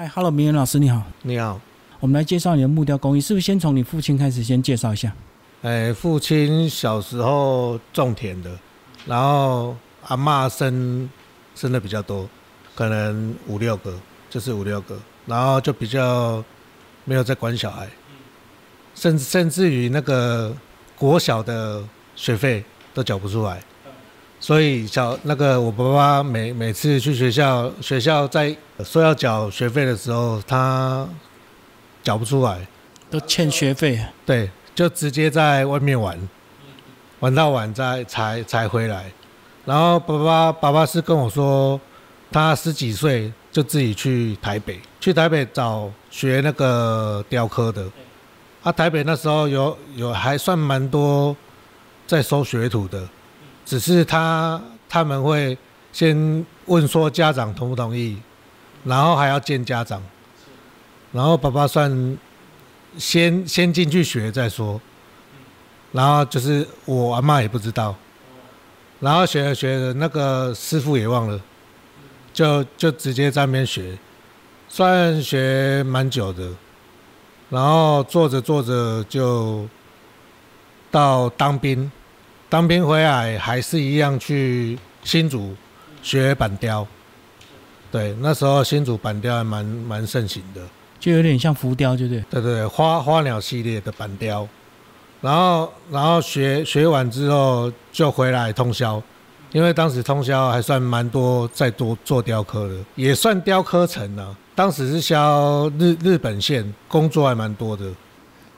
嗨，Hello，明远老师你好，你好。我们来介绍你的木雕工艺，是不是先从你父亲开始先介绍一下？哎，父亲小时候种田的，然后阿嬷生生的比较多，可能五六个，就是五六个，然后就比较没有在管小孩，甚甚至于那个国小的学费都缴不出来，所以小那个我爸爸每每次去学校，学校在说要缴学费的时候，他缴不出来，都欠学费。对，就直接在外面玩，玩到晚再才才回来。然后爸爸爸爸是跟我说，他十几岁就自己去台北，去台北找学那个雕刻的。啊，台北那时候有有还算蛮多在收学徒的，只是他他们会先问说家长同不同意，然后还要见家长。然后爸爸算先先进去学再说，然后就是我阿妈也不知道，然后学着学着那个师傅也忘了，就就直接在那边学，算学蛮久的，然后做着做着就到当兵，当兵回来还是一样去新竹学板雕，对，那时候新竹板雕还蛮蛮盛行的。就有点像浮雕，对不对？对对，花花鸟系列的板雕，然后然后学学完之后就回来通宵，因为当时通宵还算蛮多在多做雕刻的，也算雕刻城啊。当时是销日日本线，工作还蛮多的。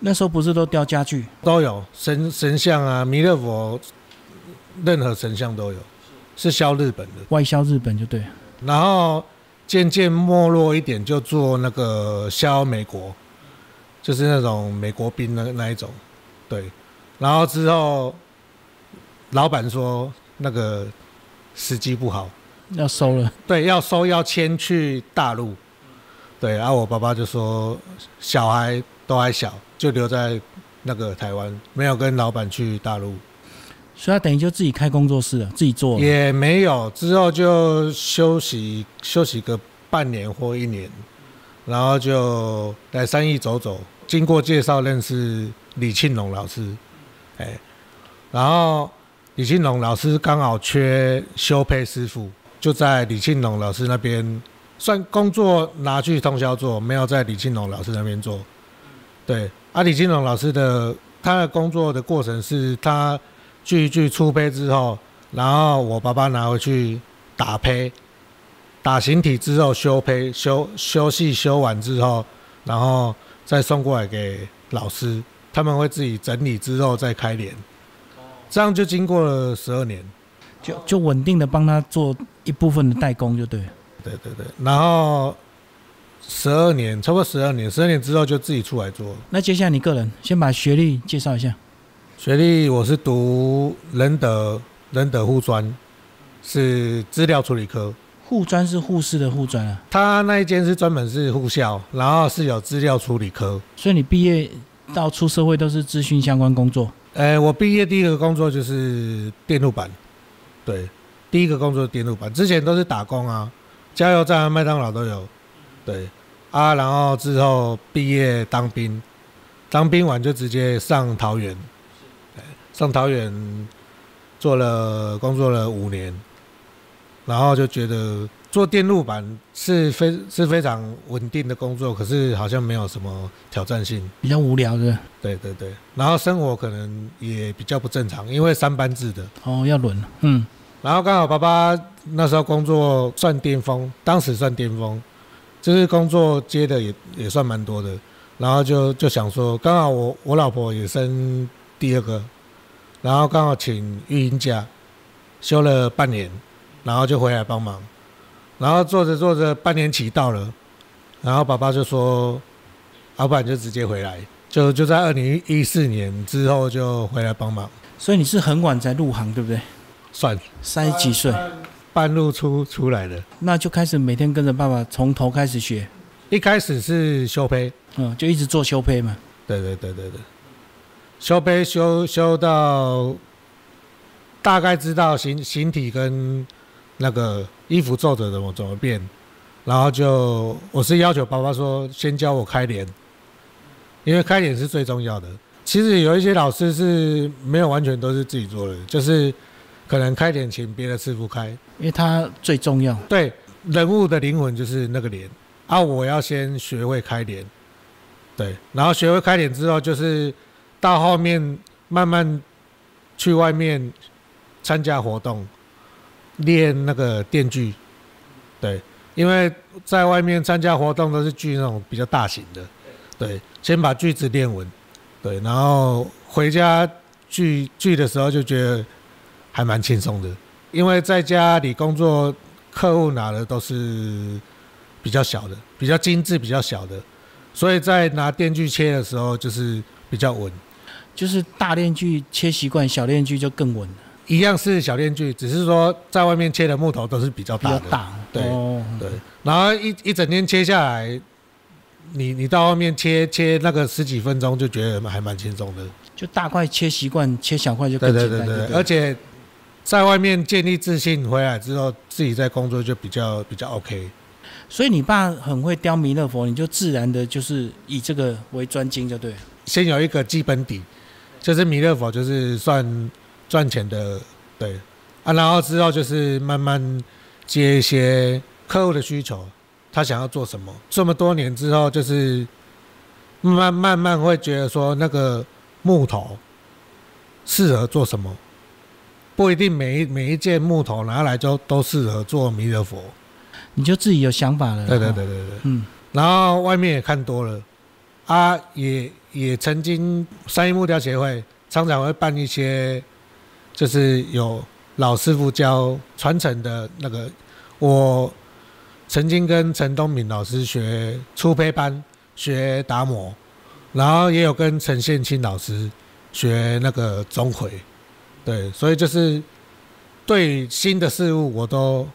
那时候不是都雕家具？都有神神像啊，弥勒佛，任何神像都有，是销日本的，外销日本就对。然后。渐渐没落一点，就做那个销美国，就是那种美国兵那那一种，对。然后之后，老板说那个时机不好，要收了。对，要收要迁去大陆。对，然后我爸爸就说小孩都还小，就留在那个台湾，没有跟老板去大陆。所以他等于就自己开工作室了，自己做。也没有，之后就休息休息个半年或一年，然后就来三义走走。经过介绍认识李庆龙老师，哎，然后李庆龙老师刚好缺修配师傅，就在李庆龙老师那边算工作拿去通宵做，没有在李庆龙老师那边做。对，啊，李金龙老师的他的工作的过程是他。锯锯出胚之后，然后我爸爸拿回去打胚，打形体之后修胚，修修细修完之后，然后再送过来给老师，他们会自己整理之后再开脸，这样就经过了十二年，就就稳定的帮他做一部分的代工就对，对对对，然后十二年，差不多十二年，十二年之后就自己出来做。那接下来你个人先把学历介绍一下。学历我是读仁德仁德护专，是资料处理科。护专是护士的护专啊？他那一间是专门是护校，然后是有资料处理科。所以你毕业到出社会都是资讯相关工作？呃，我毕业第一个工作就是电路板，对，第一个工作电路板，之前都是打工啊，加油站、麦当劳都有。对，啊，然后之后毕业当兵，当兵完就直接上桃园。上桃园做了工作了五年，然后就觉得做电路板是非是非常稳定的工作，可是好像没有什么挑战性，比较无聊的。对对对，然后生活可能也比较不正常，因为三班制的。哦，要轮。嗯。然后刚好爸爸那时候工作算巅峰，当时算巅峰，就是工作接的也也算蛮多的，然后就就想说，刚好我我老婆也生第二个。然后刚好请育婴假，休了半年，然后就回来帮忙。然后做着做着，半年期到了，然后爸爸就说：“老板就直接回来，就就在二零一四年之后就回来帮忙。”所以你是很晚才入行，对不对？算三十几岁，半路出出来的。那就开始每天跟着爸爸从头开始学。一开始是修胚，嗯，就一直做修胚嘛。对对对对对。修胚修修到大概知道形形体跟那个衣服皱褶怎么怎么变，然后就我是要求爸爸说先教我开脸，因为开脸是最重要的。其实有一些老师是没有完全都是自己做的，就是可能开点请别的师傅开，因为它最重要。对，人物的灵魂就是那个脸。啊，我要先学会开脸，对，然后学会开脸之后，就是到后面慢慢去外面参加活动，练那个电锯，对，因为在外面参加活动都是锯那种比较大型的，对，先把锯子练稳。对，然后回家锯锯的时候就觉得还蛮轻松的，因为在家里工作，客户拿的都是比较小的、比较精致、比较小的，所以在拿电锯切的时候就是比较稳。就是大电锯切习惯，小电锯就更稳了。一样是小电锯，只是说在外面切的木头都是比较大的。大，对对。然后一一整天切下来。你你到外面切切那个十几分钟就觉得还蛮轻松的，就大块切习惯，切小块就更简单。对对对对，而且在外面建立自信，回来之后自己在工作就比较比较 OK。所以你爸很会雕弥勒佛，你就自然的就是以这个为专精就对。先有一个基本底，就是弥勒佛就是算赚钱的，对啊，然后之后就是慢慢接一些客户的需求。他想要做什么？这么多年之后，就是慢慢慢会觉得说，那个木头适合做什么？不一定每一每一件木头拿来就都适合做弥勒佛。你就自己有想法了。对对对对对。嗯。然后外面也看多了，啊，也也曾经三一木雕协会常常会办一些，就是有老师傅教传承的那个我。曾经跟陈东敏老师学初胚班，学打磨，然后也有跟陈宪清老师学那个钟馗，对，所以就是对新的事物我都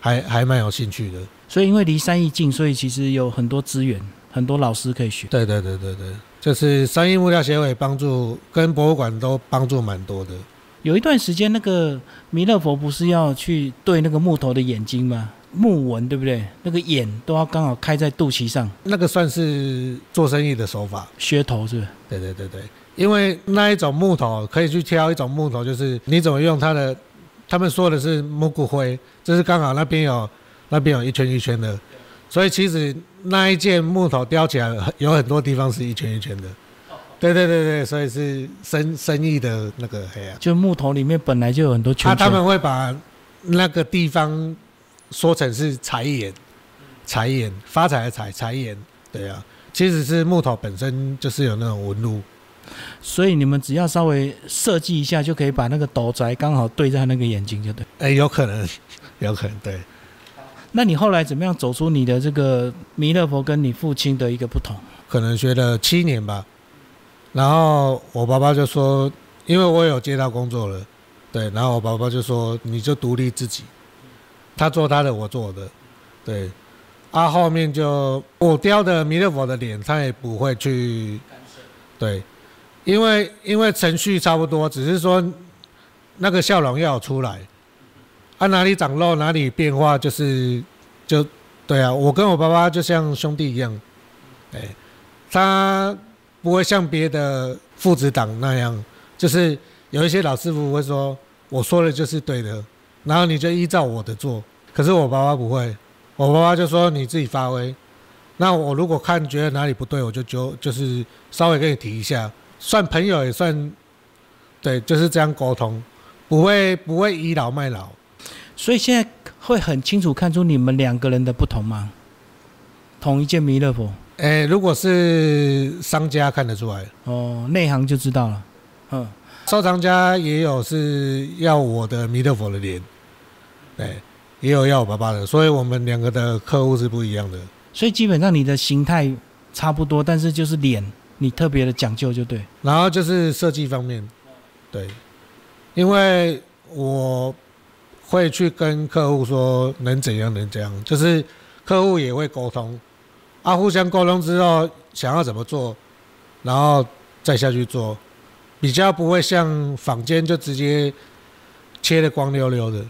还还蛮有兴趣的。所以因为离三义近，所以其实有很多资源，很多老师可以学。对对对对对，就是三义木料协会帮助跟博物馆都帮助蛮多的。有一段时间，那个弥勒佛不是要去对那个木头的眼睛吗？木纹对不对？那个眼都要刚好开在肚脐上，那个算是做生意的手法，噱头是不是？对对对对，因为那一种木头可以去挑一种木头，就是你怎么用它的，他们说的是木骨灰，就是刚好那边有那边有一圈一圈的，所以其实那一件木头雕起来有很多地方是一圈一圈的。对对对对，所以是生生意的那个黑啊，就木头里面本来就有很多圈圈，他们会把那个地方。说成是财眼，财眼发财的财财眼，对啊，其实是木头本身就是有那种纹路，所以你们只要稍微设计一下，就可以把那个斗宅刚好对在那个眼睛，就对。哎，有可能，有可能，对。那你后来怎么样走出你的这个弥勒佛跟你父亲的一个不同？可能学了七年吧，然后我爸爸就说，因为我有接到工作了，对，然后我爸爸就说，你就独立自己。他做他的，我做的，对，啊，后面就我雕的弥勒佛的脸，他也不会去对，因为因为程序差不多，只是说那个笑容要出来，啊，哪里长肉哪里变化，就是就对啊，我跟我爸爸就像兄弟一样，哎，他不会像别的父子党那样，就是有一些老师傅会说，我说的就是对的。然后你就依照我的做，可是我爸爸不会，我爸爸就说你自己发挥。那我如果看觉得哪里不对，我就就就是稍微跟你提一下，算朋友也算，对，就是这样沟通，不会不会倚老卖老。所以现在会很清楚看出你们两个人的不同吗？同一件弥勒佛，哎，如果是商家看得出来，哦，内行就知道了，嗯，收藏家也有是要我的弥勒佛的脸。对，也有要我爸爸的，所以我们两个的客户是不一样的。所以基本上你的形态差不多，但是就是脸你特别的讲究就对。然后就是设计方面，对，因为我会去跟客户说能怎样能怎样，就是客户也会沟通，啊，互相沟通之后想要怎么做，然后再下去做，比较不会像坊间就直接切的光溜溜的。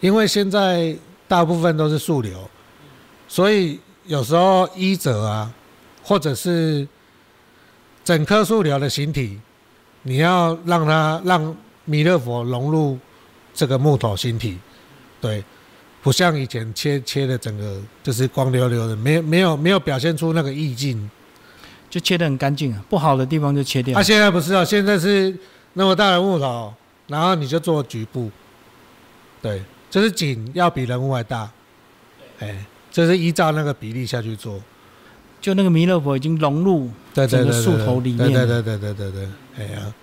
因为现在大部分都是速流，所以有时候医者啊，或者是整棵树瘤的形体，你要让它让弥勒佛融入这个木头形体，对，不像以前切切的整个就是光溜溜的，没有没有没有表现出那个意境。就切的很干净啊，不好的地方就切掉他、。现在不是啊，现在是那么大的木头，然后你就做局部，对，就是景要比人物还大，哎，就是依照那个比例下去做，就那个弥勒佛已经融入，整个树头里面对对对对对对对，哎呀，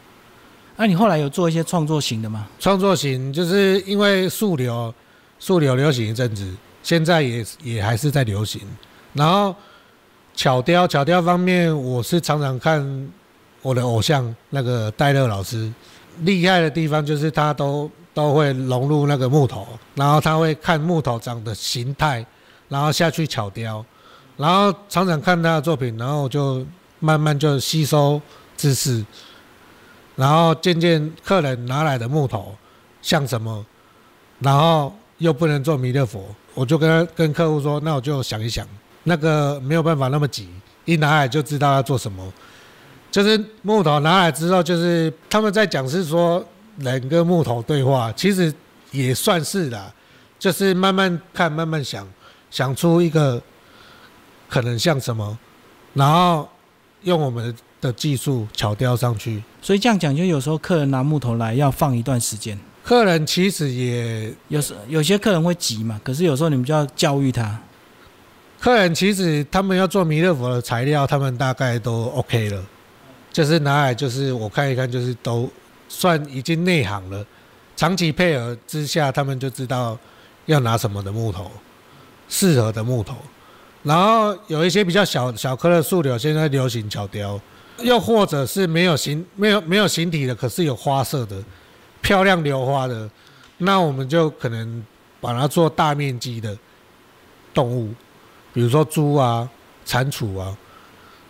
那、你后来有做一些创作型的吗？创作型就是因为树流，树流流行一阵子，现在也也还是在流行。然后巧雕，巧雕方面，我是常常看我的偶像那个戴乐老师，厉害的地方就是他都都会融入那个木头，然后他会看木头长的形态，然后下去巧雕，然后常常看他的作品，然后就慢慢就吸收知识。然后渐渐客人拿来的木头像什么，然后又不能做弥勒佛，我就跟他跟客户说，那我就想一想，那个没有办法那么急，一拿来就知道要做什么。就是木头拿来之后，就是他们在讲是说人跟木头对话，其实也算是啦，就是慢慢看，慢慢想，想出一个可能像什么，然后用我们的技术巧雕上去。所以这样讲，就有时候客人拿木头来要放一段时间，客人其实也，有时有些客人会急嘛，可是有时候你们就要教育他。客人其实他们要做弥勒佛的材料，他们大概都 OK 了，就是拿来就是我看一看，就是都算已经内行了。长期配合之下，他们就知道要拿什么的木头，适合的木头。然后有一些比较小小棵的树柳，现在流行巧雕，又或者是没有形没有没有形体的，可是有花色的，漂亮流花的，那我们就可能把它做大面积的动物，比如说猪啊、蟾蜍啊，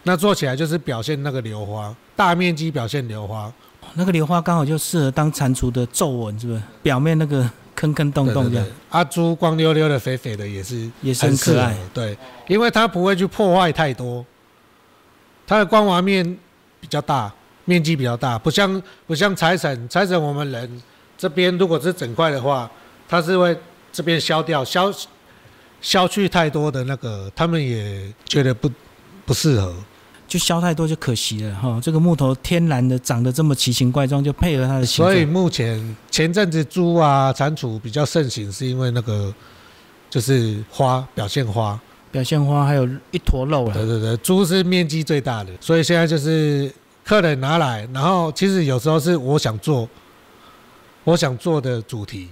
那做起来就是表现那个流花，大面积表现流花，那个流花刚好就适合当蟾蜍的皱纹，是不是？表面那个坑坑洞洞这样对对对，啊，猪光溜溜的、肥肥的也是也是很可爱。对，因为它不会去破坏太多，它的光滑面比较大，面积比较大，不像不像财神，财神我们人这边如果是整块的话，它是会这边消掉，消消去太多的那个，他们也觉得不不适合。就削太多就可惜了哈。这个木头天然的长得这么奇形怪状，就配合它的形所以。目前前阵子猪啊、蟾蜍比较盛行，是因为那个就是花表现花。表现花还有一坨肉了，对对对，猪是面积最大的，所以现在就是客人拿来，然后其实有时候是我想做，我想做的主题，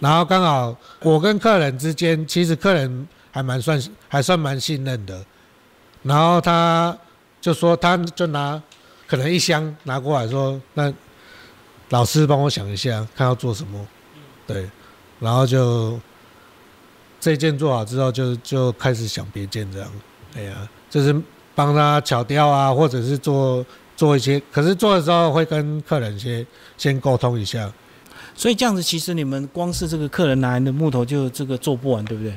然后刚好我跟客人之间，其实客人还蛮算还算蛮信任的，然后他就说他就拿可能一箱拿过来说，那老师帮我想一下，看要做什么，对，然后就这件做好之后就，就开始想别件这样。哎呀，就是帮他巧雕啊，或者是做做一些，可是做的时候会跟客人先先沟通一下。所以这样子其实你们光是这个客人拿来的木头就这个做不完，对不对？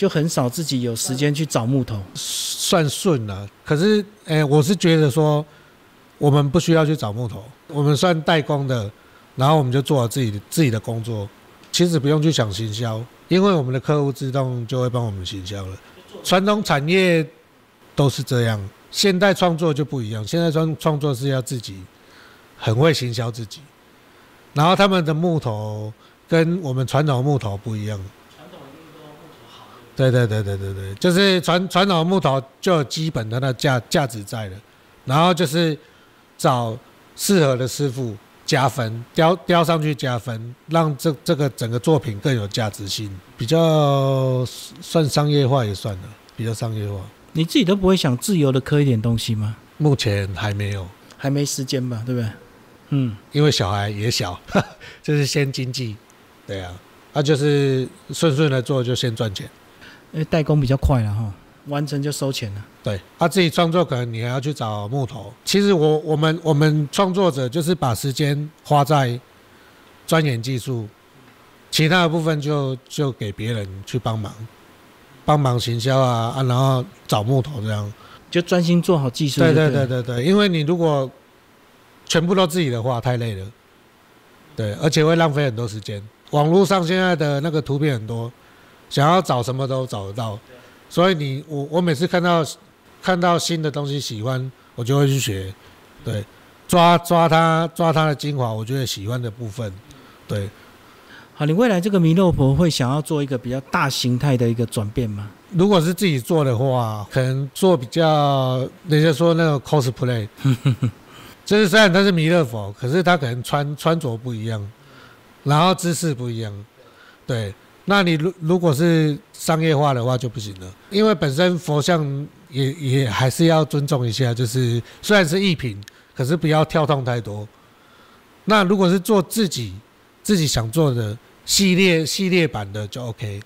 就很少自己有时间去找木头。算顺了、可是，哎、我是觉得说，我们不需要去找木头，我们算代工的，然后我们就做好自己自己的工作，其实不用去想行销，因为我们的客户自动就会帮我们行销了。传统产业都是这样，现代创作就不一样，现在创创作是要自己很会行销自己，然后他们的木头跟我们传统木头不一样。对对对对对对，就是传传统木头就有基本的那价价值在了，然后就是找适合的师傅加分，雕雕上去加分，让这这个整个作品更有价值性，比较算商业化也算了，比较商业化。你自己都不会想自由的刻一点东西吗？目前还没有，还没时间吧，对不对？嗯，因为小孩也小，就是先经济，对啊，那、就是顺顺的做就先赚钱。因为代工比较快了哈，完成就收钱了。对，他、自己创作可能你还要去找木头。其实我我们我们创作者就是把时间花在钻研技术，其他的部分就就给别人去帮忙。帮忙行销啊啊，然后找木头这样。就专心做好技术对对对对对，因为你如果全部都自己的话，太累了。对，而且会浪费很多时间。网络上现在的那个图片很多，想要找什么都找得到，所以你我我每次看到看到新的东西喜欢，我就会去学，对，抓抓它抓它的精华，我觉得喜欢的部分，对。好，你未来这个弥勒佛会想要做一个比较大形态的一个转变吗？如果是自己做的话，可能做比较，人家说那个 cosplay，就是虽然他是弥勒佛，可是他可能穿穿着不一样，然后姿势不一样，对。那你如如果是商业化的话就不行了，因为本身佛像也也还是要尊重一下，就是虽然是艺品，可是不要跳动太多。那如果是做自己自己想做的系列系列版的就 OK，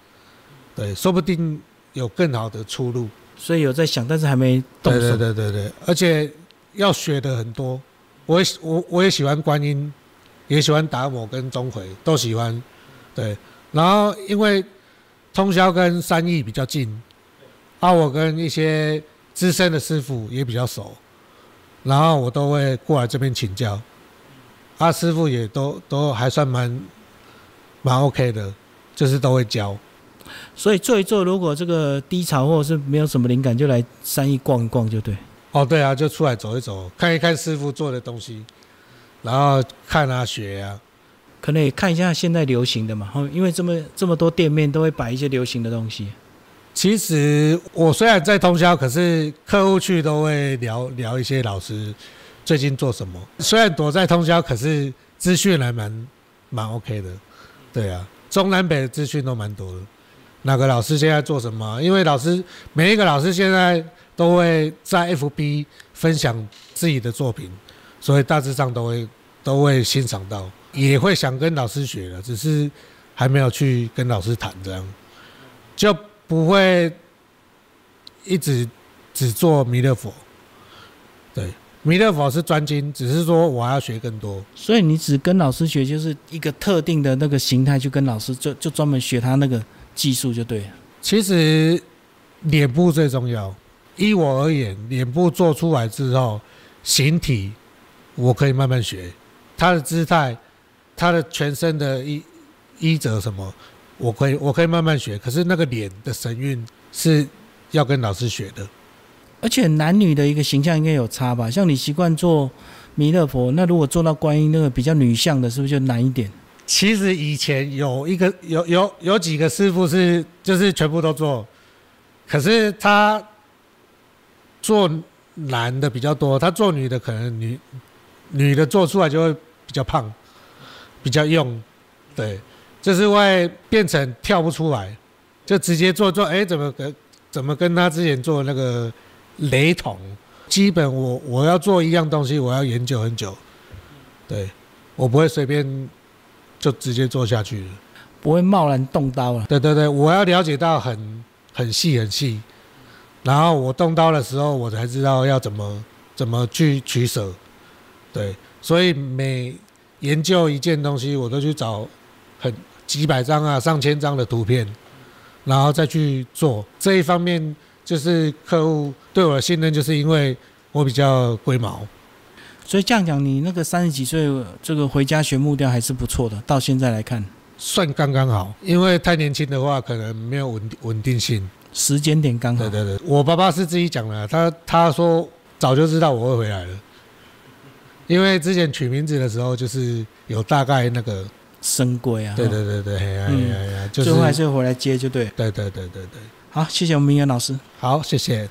对，说不定有更好的出路。所以有在想，但是还没动手。对对对对，而且要学的很多。我也喜我我也喜欢观音，也喜欢达摩跟钟馗，都喜欢。对，然后因为通宵跟三义比较近，啊，我跟一些资深的师傅也比较熟，然后我都会过来这边请教。啊，师傅也都都还算蛮蛮 OK 的，就是都会教。所以做一做，如果这个低潮或者是没有什么灵感，就来三义逛一逛就对。哦，对啊，就出来走一走，看一看师傅做的东西，然后看啊学啊。可能也看一下现在流行的嘛，哦因为这么这么多店面都会摆一些流行的东西。其实我虽然在通宵，可是客户去都会聊聊一些老师最近做什么。虽然躲在通宵，可是资讯还蛮蛮 OK 的。对啊，中南北的资讯都蛮多的。哪个老师现在做什么？因为老师每一个老师现在都会在 FB 分享自己的作品，所以大致上都会都会欣赏到，也会想跟老师学的，只是还没有去跟老师谈这样，就不会一直只做弥勒佛。对，弥勒佛是专精，只是说我还要学更多。所以你只跟老师学，就是一个特定的那个形态去跟老师，就就专门学他那个技术就对了。其实脸部最重要。依我而言，脸部做出来之后，形体我可以慢慢学，他的姿态，他的全身的衣衣着什么，我可以我可以慢慢学。可是那个脸的神韵是要跟老师学的。而且男女的一个形象应该有差吧？像你习惯做弥勒佛，那如果做到观音那个比较女相的，是不是就难一点？其实以前有一个有有有几个师傅是就是全部都做，可是他做男的比较多，他做女的可能女女的做出来就会比较胖，比较用，对，就是会变成跳不出来，就直接做做，哎，怎么跟怎么跟他之前做那个雷同？基本我我要做一样东西，我要研究很久，对我不会随便就直接做下去了。不会贸然动刀了。对对对，我要了解到很很细很细，然后我动刀的时候，我才知道要怎么怎么去取舍。对，所以每研究一件东西，我都去找很几百张啊、上千张的图片，然后再去做。这一方面就是客户对我的信任，就是因为我比较龟毛。所以这样讲，你那个三十几岁这个回家学木雕还是不错的，到现在来看，算刚刚好，因为太年轻的话，可能没有稳稳定性。时间点刚好对。对对，我爸爸是自己讲的，他他说早就知道我会回来了，因为之前取名字的时候就是有大概那个，深规啊，对对对对，哎呀嘿呀呀，就是最后还是回来接就对。对对对对对，好，谢谢我们明远老师。好，谢谢。